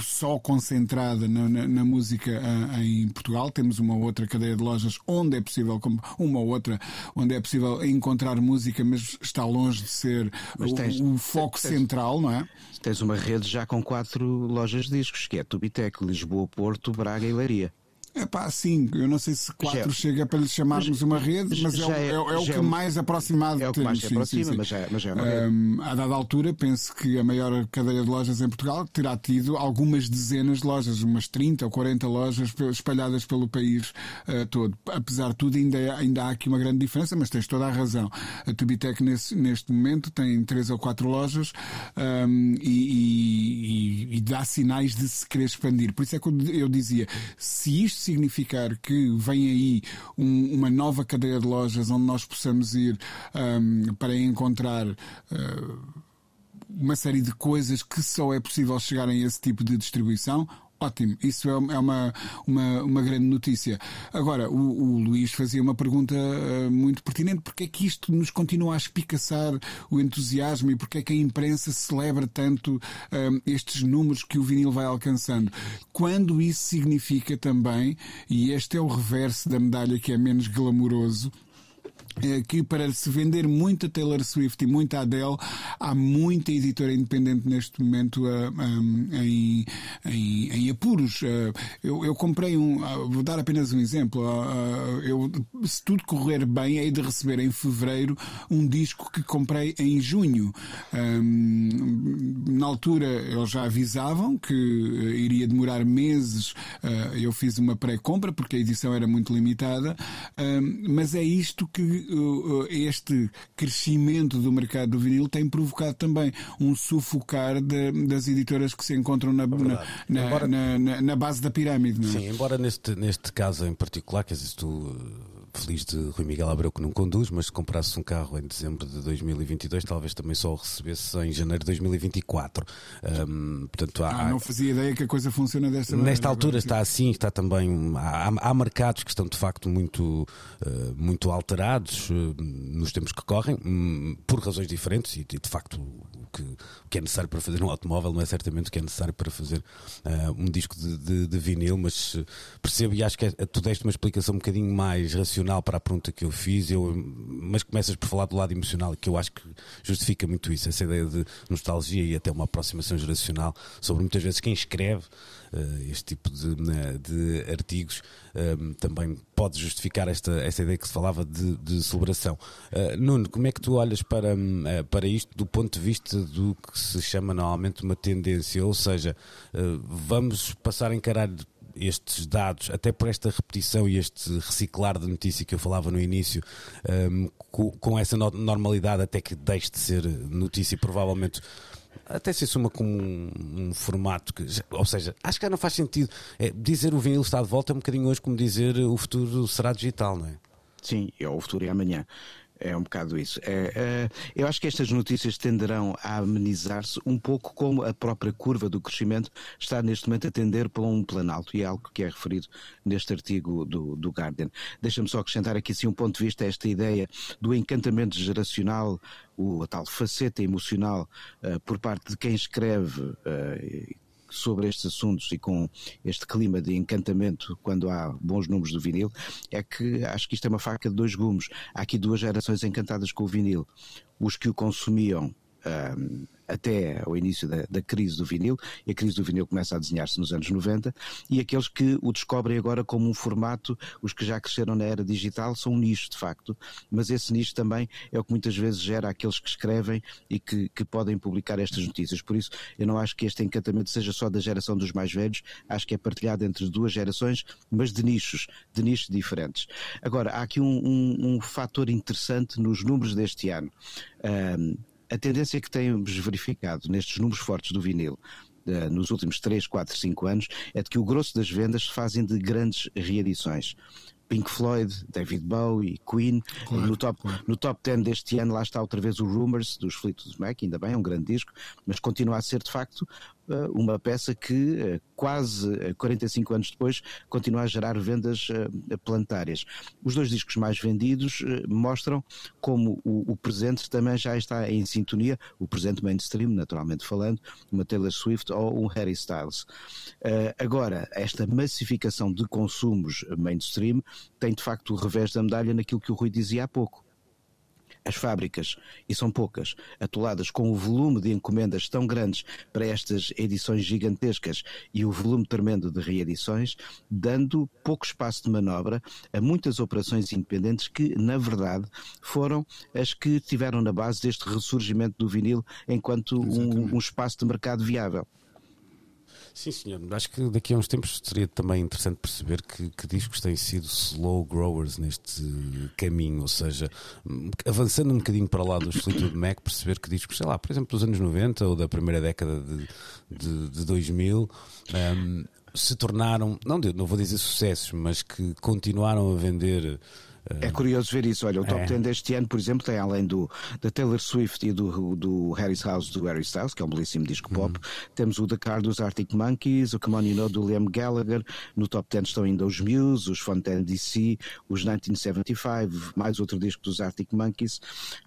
Speaker 2: só concentrada na, na, na música uh, em Portugal. Temos uma outra cadeia de lojas onde é possível, como uma outra onde é possível encontrar música, mas está longe de ser tens, o, o, foco tens, central, não é?
Speaker 3: Tens uma rede já com quatro lojas de discos, que é Tubitec, Lisboa, Porto, Braga e Leiria.
Speaker 2: É pá, sim, eu não sei se quatro já, chega para lhe chamarmos uma rede, mas é, é, é, é, o que é mais aproximado
Speaker 3: é o que mais se aproxima, sim, sim. Mas, já, mas é uma
Speaker 2: rede. Um, a dada altura, penso que a maior cadeia de lojas em Portugal terá tido algumas dezenas de lojas, umas 30 ou 40 lojas espalhadas pelo país uh, todo. Apesar de tudo, ainda, ainda há aqui uma grande diferença, mas tens toda a razão. A Tubitec, nesse, neste momento, tem três ou quatro lojas um, e, e, e dá sinais de se querer expandir. Por isso é que eu dizia, se isto significar que vem aí um, uma nova cadeia de lojas onde nós possamos ir um, para encontrar. Uh, uma série de coisas que só é possível chegarem a esse tipo de distribuição, Ótimo, isso é, é uma, uma, uma grande notícia. Agora, o, o Luís fazia uma pergunta uh, muito pertinente: porque é que isto nos continua a espicaçar o entusiasmo e porque é que a imprensa celebra tanto uh, estes números que o vinil vai alcançando? Quando isso significa também, e este é o reverso da medalha que é menos glamouroso, que para se vender muita Taylor Swift e muita Adele, há muita editora independente neste momento uh, um, em, em, em, apuros. Uh, eu, eu, comprei um, uh, vou dar apenas um exemplo. eu, se tudo correr bem, hei de receber em fevereiro um disco que comprei em junho. Um, na altura, eles já avisavam que iria demorar meses. eu fiz uma pré-compra porque a edição era muito limitada, mas é isto que este crescimento do mercado do vinil tem provocado também um sufocar de, das editoras que se encontram na, na, embora, na, na, base da pirâmide.
Speaker 1: É? Sim, embora neste, neste caso em particular, quer dizer, tu feliz de Rui Miguel Abreu que não conduz, mas se comprasse um carro em dezembro de 2022, talvez também só o recebesse em janeiro de 2024. Um, portanto,
Speaker 2: há, ah, não fazia ideia que a coisa funciona desta maneira.
Speaker 1: Nesta altura está assim, está também. Há, há mercados que estão de facto muito, uh, muito alterados uh, nos tempos que correm, um, por razões diferentes, e de facto que, o que é necessário para fazer um automóvel não é certamente o que é necessário para fazer uh, um disco de, de, de vinil, mas percebo e acho que é, tu deste uma explicação um bocadinho mais racional para a pergunta que eu fiz, eu, mas começas por falar do lado emocional, que eu acho que justifica muito isso, essa ideia de nostalgia e até uma aproximação geracional sobre muitas vezes quem escreve este tipo de, né, de artigos eh, também pode justificar esta, esta ideia que se falava de, de celebração. Uh, Nuno, como é que tu olhas para, uh, para isto do ponto de vista do que se chama normalmente uma tendência? Ou seja, vamos passar a encarar estes dados, até por esta repetição e este reciclar de notícia que eu falava no início, um, com, com, essa normalidade até que deixe de ser notícia, provavelmente até se assuma como um, um, formato que, ou seja, acho que não faz sentido. É, dizer o vinil está de volta é um bocadinho hoje como dizer o futuro será digital, não é?
Speaker 3: Sim, é o futuro é amanhã. É um bocado isso. É, é, eu acho que estas notícias tenderão a amenizar-se um pouco como a própria curva do crescimento está neste momento a tender para um planalto, e é algo que é referido neste artigo do, do Guardian. Deixa-me só acrescentar aqui assim, um ponto de vista a esta ideia do encantamento geracional, o, a tal faceta emocional uh, por parte de quem escreve uh, sobre estes assuntos e com este clima de encantamento quando há bons números do vinil, é que acho que isto é uma faca de dois gumes. Há aqui duas gerações encantadas com o vinil. Os que o consumiam um, até ao início da, da, crise do vinil, e a crise do vinil começa a desenhar-se nos anos 90, e aqueles que o descobrem agora como um formato, os que já cresceram na era digital, são um nicho de facto, mas esse nicho também é o que muitas vezes gera aqueles que escrevem e que, que podem publicar estas notícias. Por isso, eu não acho que este encantamento seja só da geração dos mais velhos, acho que é partilhado entre duas gerações, mas de nichos, de nichos diferentes. Agora, há aqui um, um, um fator interessante nos números deste ano. Um, a tendência que temos verificado nestes números fortes do vinil uh, nos últimos 3, 4, 5 anos é de que o grosso das vendas se fazem de grandes reedições. Pink Floyd, David Bowie, Queen. Claro, no, top, claro. no top 10 deste ano lá está outra vez o Rumors dos Fleetwood Mac, ainda bem, é um grande disco, mas continua a ser de facto eh, uma peça que eh, quase 45 eh, anos depois continua a gerar vendas planetárias. Os dois discos mais vendidos mostram como o, presente também já está em sintonia, o presente mainstream, naturalmente falando, uma Taylor Swift ou um Harry Styles. Agora, esta massificação de consumos mainstream tem de facto o revés da medalha naquilo que o Rui dizia há pouco as fábricas, e são poucas, atoladas com o volume de encomendas tão grandes para estas edições gigantescas e o volume tremendo de reedições, dando pouco espaço de manobra a muitas operações independentes que, na verdade, foram as que tiveram na base deste ressurgimento do vinil enquanto um, um espaço de mercado viável.
Speaker 1: Sim, senhor. Acho que daqui a uns tempos seria também interessante perceber que, que discos têm sido slow growers neste caminho, ou seja, avançando um bocadinho para lá dos Fleetwood Mac, perceber que discos, sei lá, por exemplo, dos anos 90 ou da primeira década de, de, de 2000, um, se tornaram, não, não vou dizer sucessos, mas que continuaram a vender
Speaker 3: é curioso ver isso. Olha, o top é. 10 deste ano, por exemplo, tem além do da Taylor Swift e do, do Harry's House do Harry Styles, que é um belíssimo disco pop, uhum. temos o The Car dos Arctic Monkeys, o Come On You Know do Liam Gallagher, no top 10 estão ainda os Muse, os Fontaine DC, os 1975, mais outro disco dos Arctic Monkeys,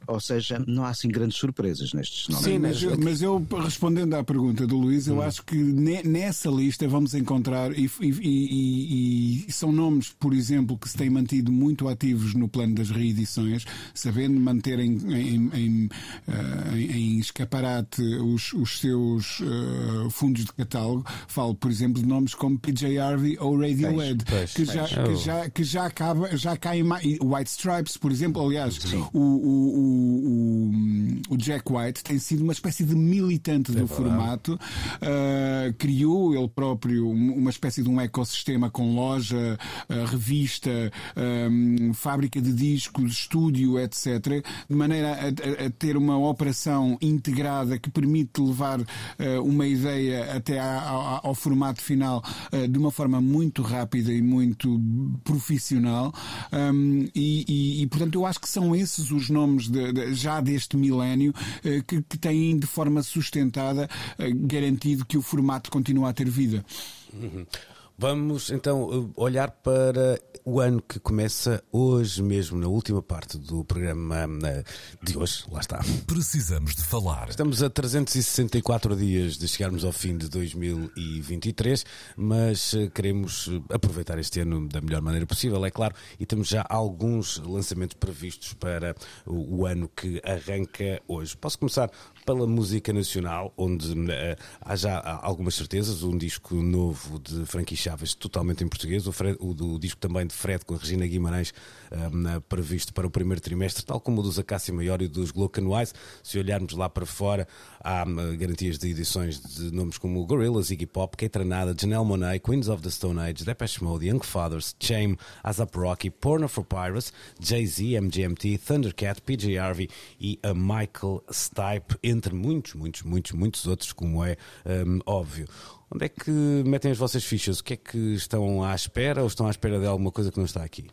Speaker 3: ou seja, não há assim grandes surpresas nestes
Speaker 2: nomes. Sim, mas eu, mas eu respondendo à pergunta do Luís, eu hum. acho que ne, nessa lista vamos encontrar, e, e, e, e, são nomes, por exemplo, que se têm mantido muito ativos ativos no plano das reedições, sabendo manter em, em, em, uh, em escaparate os, os seus uh, fundos de catálogo. Falo, por exemplo, de nomes como PJ Harvey ou Radiohead, que, já, que, já, que já acaba, já cai mais. White Stripes, por exemplo, aliás, o, o, o, o, Jack White tem sido uma espécie de militante é do formato, uh, criou ele próprio uma espécie de um ecossistema com loja, revista, um, fábrica de discos, estúdio, etc., de maneira a, a, ter uma operação integrada que permite levar uh, uma ideia até ao formato final uh, de uma forma muito rápida e muito profissional. Um, e, e, e, portanto, eu acho que são esses os nomes de, de, já deste milénio uh, que, que têm de forma sustentada garantido que o formato continua a ter vida.
Speaker 1: Uhum. Vamos então olhar para o ano que começa hoje mesmo, na última parte do programa eh, de hoje. Lá está.
Speaker 4: Precisamos de falar.
Speaker 1: Estamos a 364 dias de chegarmos ao fim de 2023, mas eh, queremos eh, aproveitar este ano da melhor maneira possível, é claro, e temos já alguns lançamentos previstos para o ano que arranca hoje. Posso começar pela música nacional, onde uh, há já algumas certezas. Um disco novo de Frankie Chaves, totalmente em português. O, Fred, o do disco também de Fred com a Regina Guimarães, uh, previsto para o primeiro trimestre, tal como o dos Acácia Maior e dos Glocan Wise. Se olharmos lá para fora, há uh, garantias de edições de nomes como Gorillaz, Iggy Pop, Kate Renada, Janelle Monáe, Queens of the Stone Age, Depeche Mode, Young Fathers, Chame, Azap Rocky, Porno for Pirates, Jay-Z, MGMT, Thundercat, PJ Harvey e a Michael Stipe, entre muitos, muitos, muitos, muitos outros, como é um, óbvio. Onde é que metem as vossas fichas? O que é que estão à espera ou estão à espera de alguma coisa que não está aqui?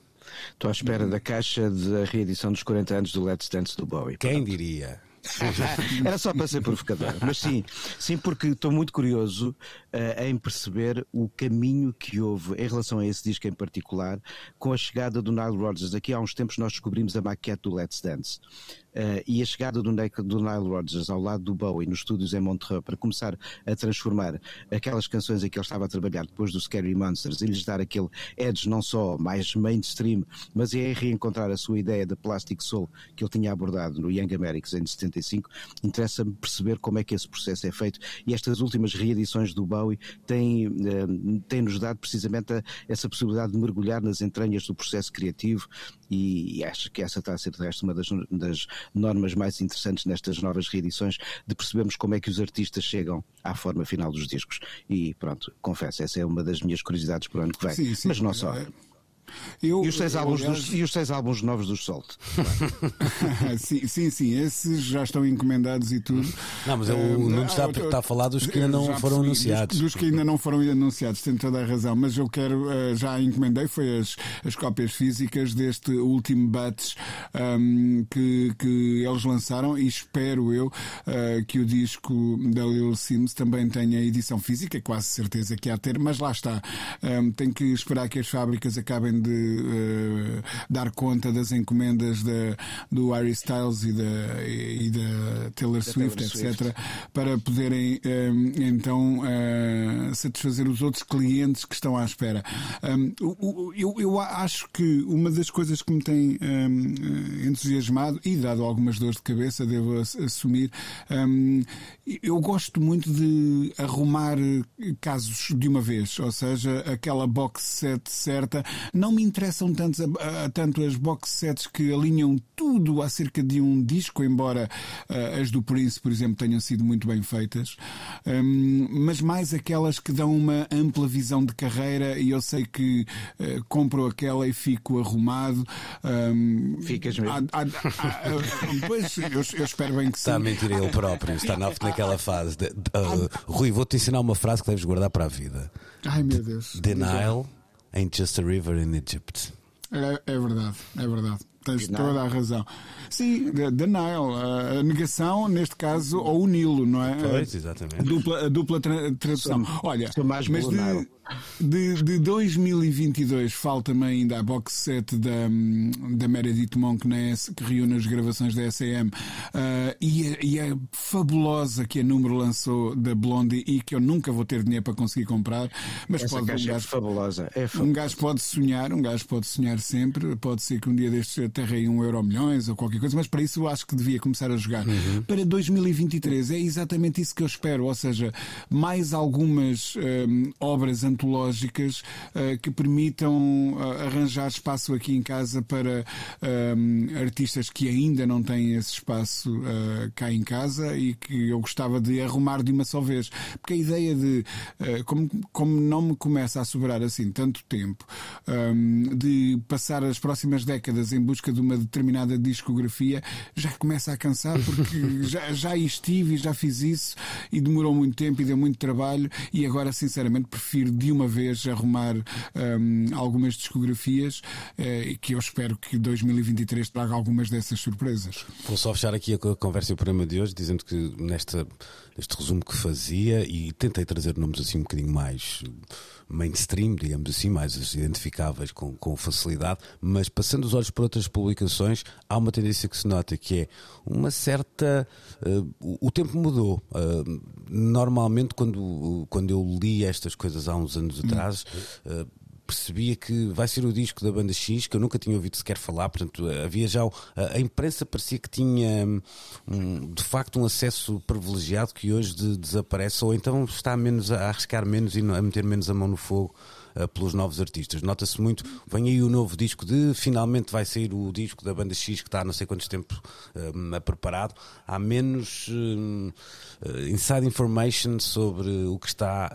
Speaker 3: Estou à espera da caixa da reedição dos 40 anos do Let's Dance do Bowie.
Speaker 1: Quem diria?
Speaker 3: Era só para ser provocador. Mas sim, sim, porque estou muito curioso uh, em perceber o caminho que houve em relação a esse disco em particular com a chegada do Nile Rodgers. Aqui há uns tempos nós descobrimos a maquete do Let's Dance. Uh, e a chegada do, do Nile Rodgers ao lado do Bowie nos estúdios em Montreux para começar a transformar aquelas canções em que ele estava a trabalhar depois do Scary Monsters e lhes dar aquele edge não só mais mainstream, mas é reencontrar a sua ideia da Plastic Soul que ele tinha abordado no Young Americans em 75. Interessa-me perceber como é que esse processo é feito e estas últimas reedições do Bowie têm, uh, têm nos dado precisamente a, essa possibilidade de mergulhar nas entranhas do processo criativo e, e acho que essa está a ser de resto uma das, das normas mais interessantes nestas novas reedições de percebermos como é que os artistas chegam à forma final dos discos. E pronto, confesso, essa é uma das minhas curiosidades para o ano que vem. Sim, sim. Mas não só. Eu, e, os seis álbuns aliás... dos, e os seis álbuns novos dos Salt.
Speaker 2: sim, sim, sim, esses já estão encomendados e tudo.
Speaker 1: Não, mas uh, o Nuno está, está a falar dos que ainda não foram percebi, anunciados.
Speaker 2: Dos, dos, que ainda não foram anunciados, tem toda a razão. Mas eu quero, uh, já encomendei, foi as, as cópias físicas deste último batch um, que, que eles lançaram e espero eu uh, que o disco da Lil Sims também tenha edição física, quase certeza que há a ter, mas lá está. Um, tem que esperar que as fábricas acabem de uh, dar conta das encomendas da, do Harry Styles e da, e da Taylor da Swift, Taylor etc., Swift. para poderem um, eh, então uh, satisfazer os outros clientes que estão à espera. Um, eu, eu acho que uma das coisas que me tem um, entusiasmado e dado algumas dores de cabeça, devo assumir, eu gosto muito de arrumar casos de uma vez, ou seja, aquela box set certa. Não me interessam tanto, a, tanto as box sets que alinham tudo acerca de um disco, embora uh, as do Prince, por exemplo, tenham sido muito bem feitas, um, mas mais aquelas que dão uma ampla visão de carreira e eu sei que uh, compro aquela e fico arrumado.
Speaker 3: Um, Ficas mesmo?
Speaker 2: Há, há, há, pois, eu, eu, espero bem que
Speaker 1: está sim. Está a mentir ele próprio, está naquela fase. De, uh, Rui, vou-te ensinar uma frase que deves guardar para a vida.
Speaker 2: Ai meu Deus.
Speaker 1: Denial ain't just a river in Egypt.
Speaker 2: É, é verdade, é verdade. Tens toda a razão. Sim, the Nile, a negação, neste caso, ou o Nilo, não é?
Speaker 1: Pois, exatamente. A
Speaker 2: dupla, a dupla tradução. Olha, mas de, de, de 2022 falta-me ainda a box set da, da Meredith Monk S, que reúne as gravações da SM uh, e, a, e a fabulosa que a número lançou da Blondie e que eu nunca vou ter dinheiro para conseguir comprar. Mas
Speaker 3: Essa
Speaker 2: pode, um
Speaker 3: é
Speaker 2: gajo,
Speaker 3: é fabulosa. É
Speaker 2: fabulosa. Um gajo pode sonhar, um gajo pode sonhar sempre. Pode ser que um dia destes aterrei um euro milhões ou qualquer coisa, mas para isso eu acho que devia começar a jogar. Uhum. Para 2023 é exatamente isso que eu espero, ou seja, mais algumas um, obras antológicas uh, que permitam uh, arranjar espaço aqui em casa para uh, artistas que ainda não têm esse espaço cá em casa e que eu gostava de arrumar de uma só vez. Porque a ideia de, como, como não me começa a sobrar assim tanto tempo, um, de passar as próximas décadas em busca de uma determinada discografia, já começa a cansar porque já, já estive e já fiz isso e demorou muito tempo e deu muito trabalho e agora sinceramente prefiro de uma vez arrumar um, algumas discografias uh, que eu espero que 2023 traga algumas dessas surpresas.
Speaker 1: Vou só fechar aqui a conversa e o programa de hoje dizendo que nesta, neste resumo que fazia e tentei trazer nomes assim um bocadinho mais mainstream, digamos assim, mais identificáveis com, com facilidade, mas passando os olhos para outras publicações, há uma tendência que se nota que é uma certa. Uh, o tempo mudou. Uh, normalmente, quando, quando eu li estas coisas há uns anos atrás. Uh, percebia que vai ser o disco da banda X, que eu nunca tinha ouvido sequer falar, portanto, havia já. A, imprensa parecia que tinha um, de facto um acesso privilegiado que hoje de, desaparece, ou então está menos a arriscar menos e a meter menos a mão no fogo uh, pelos novos artistas. Nota-se muito, vem aí o novo disco de finalmente vai sair o disco da banda X que está há não sei quantos tempos uh, preparado. Há menos uh, inside information sobre o que está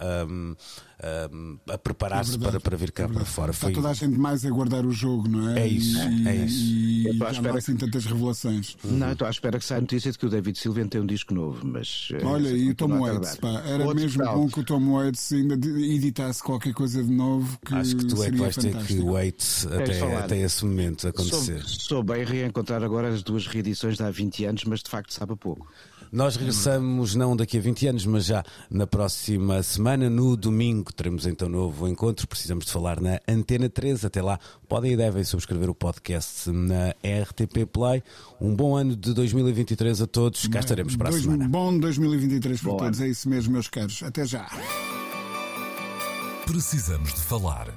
Speaker 1: a preparar-se
Speaker 2: É
Speaker 1: para, para vir cá para fora.
Speaker 2: Está toda a gente mais a guardar o jogo, não é?
Speaker 1: É isso,
Speaker 2: E,
Speaker 1: é isso.
Speaker 2: E,
Speaker 3: Eu
Speaker 2: e
Speaker 3: estou à espera
Speaker 2: assim tantas revelações.
Speaker 3: Não, estou à espera que saia a notícia de que o David Silva tem um disco novo, mas. eh,
Speaker 2: Olha, e o Tom Waits, pá, era
Speaker 3: Outro
Speaker 2: mesmo
Speaker 3: tal.
Speaker 2: bom que o Tom Waits ainda editasse qualquer coisa de novo que
Speaker 1: Acho que tu é que vais ter que wait até, até esse momento acontecer.
Speaker 3: Sou, sou bem reencontrar agora as duas reedições de há 20 anos, mas de facto sabe a pouco.
Speaker 1: Nós regressamos não daqui a 20 anos, mas já na próxima semana, no domingo, teremos então novo encontro. Precisamos de falar na Antena 3. Até lá, podem e devem subscrever o podcast na RTP Play. Um bom ano de 2023 a todos. Cá estaremos para a
Speaker 2: Dois-
Speaker 1: semana.
Speaker 2: Bom 2023 para
Speaker 3: Bom
Speaker 2: todos, é isso mesmo, meus caros. Até já.
Speaker 4: Precisamos de falar